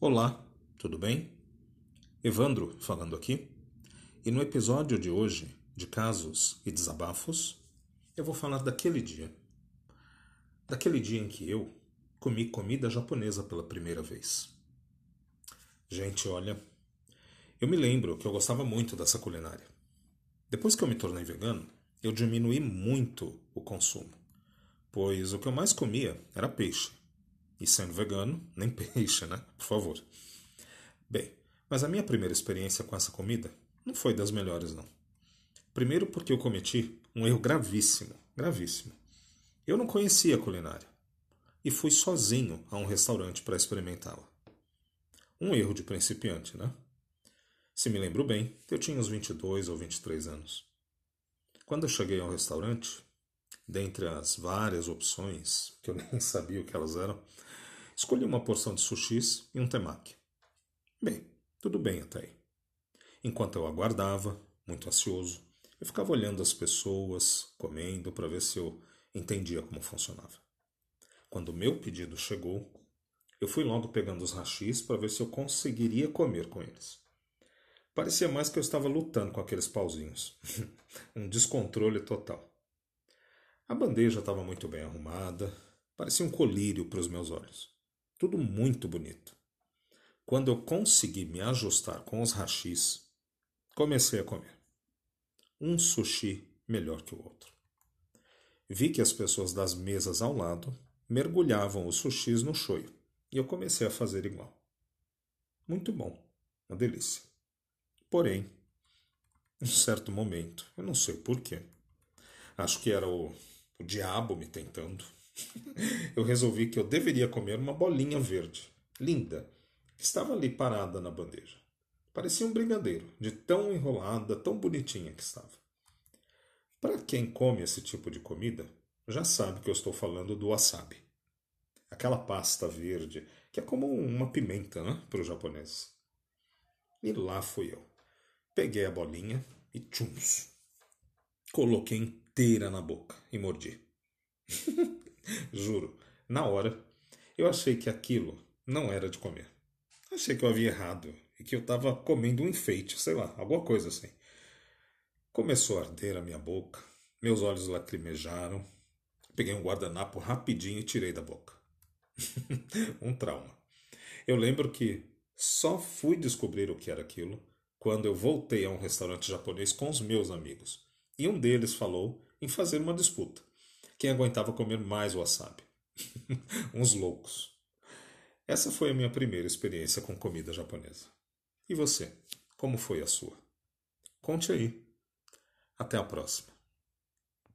Olá, tudo bem? Evandro falando aqui. E no episódio de hoje, de casos e desabafos, eu vou falar daquele dia. Daquele dia em que eu comi comida japonesa pela primeira vez. Gente, olha, eu me lembro que eu gostava muito dessa culinária. Depois que eu me tornei vegano, eu diminuí muito o consumo, pois o que eu mais comia era peixe e sendo vegano, nem peixe, né? Por favor. Bem, mas a minha primeira experiência com essa comida não foi das melhores, não. Primeiro porque eu cometi um erro gravíssimo, gravíssimo. Eu não conhecia a culinária e fui sozinho a um restaurante para experimentá-la. Um erro de principiante, né? Se me lembro bem, eu tinha uns 22 ou 23 anos. Quando eu cheguei ao restaurante, dentre as várias opções, que eu nem sabia o que elas eram, escolhi uma porção de sushis e um temaki. Bem, tudo bem até aí. Enquanto eu aguardava, muito ansioso, eu ficava olhando as pessoas, comendo, para ver se eu entendia como funcionava. Quando o meu pedido chegou, eu fui logo pegando os rachis para ver se eu conseguiria comer com eles. Parecia mais que eu estava lutando com aqueles pauzinhos. um descontrole total. A bandeja estava muito bem arrumada, parecia um colírio para os meus olhos. Tudo muito bonito. Quando eu consegui me ajustar com os rachis, comecei a comer. Um sushi melhor que o outro. Vi que as pessoas das mesas ao lado mergulhavam os sushis no shoyu e eu comecei a fazer igual. Muito bom, uma delícia. Porém, em certo momento, eu não sei porquê, acho que era o, o diabo me tentando, eu resolvi que eu deveria comer uma bolinha verde, linda, que estava ali parada na bandeja. Parecia um brigadeiro, de tão enrolada, tão bonitinha que estava. Para quem come esse tipo de comida, já sabe que eu estou falando do wasabi. Aquela pasta verde, que é como uma pimenta né, para os japoneses. E lá fui eu. Peguei a bolinha e tchums. Coloquei inteira na boca e mordi. Juro, na hora, eu achei que aquilo não era de comer. Achei que eu havia errado e que eu estava comendo um enfeite, sei lá, alguma coisa assim. Começou a arder a minha boca, meus olhos lacrimejaram. Peguei um guardanapo rapidinho e tirei da boca. um trauma. Eu lembro que só fui descobrir o que era aquilo quando eu voltei a um restaurante japonês com os meus amigos. E um deles falou em fazer uma disputa quem aguentava comer mais wasabi. Uns loucos. Essa foi a minha primeira experiência com comida japonesa. E você? Como foi a sua? Conte aí. Até a próxima.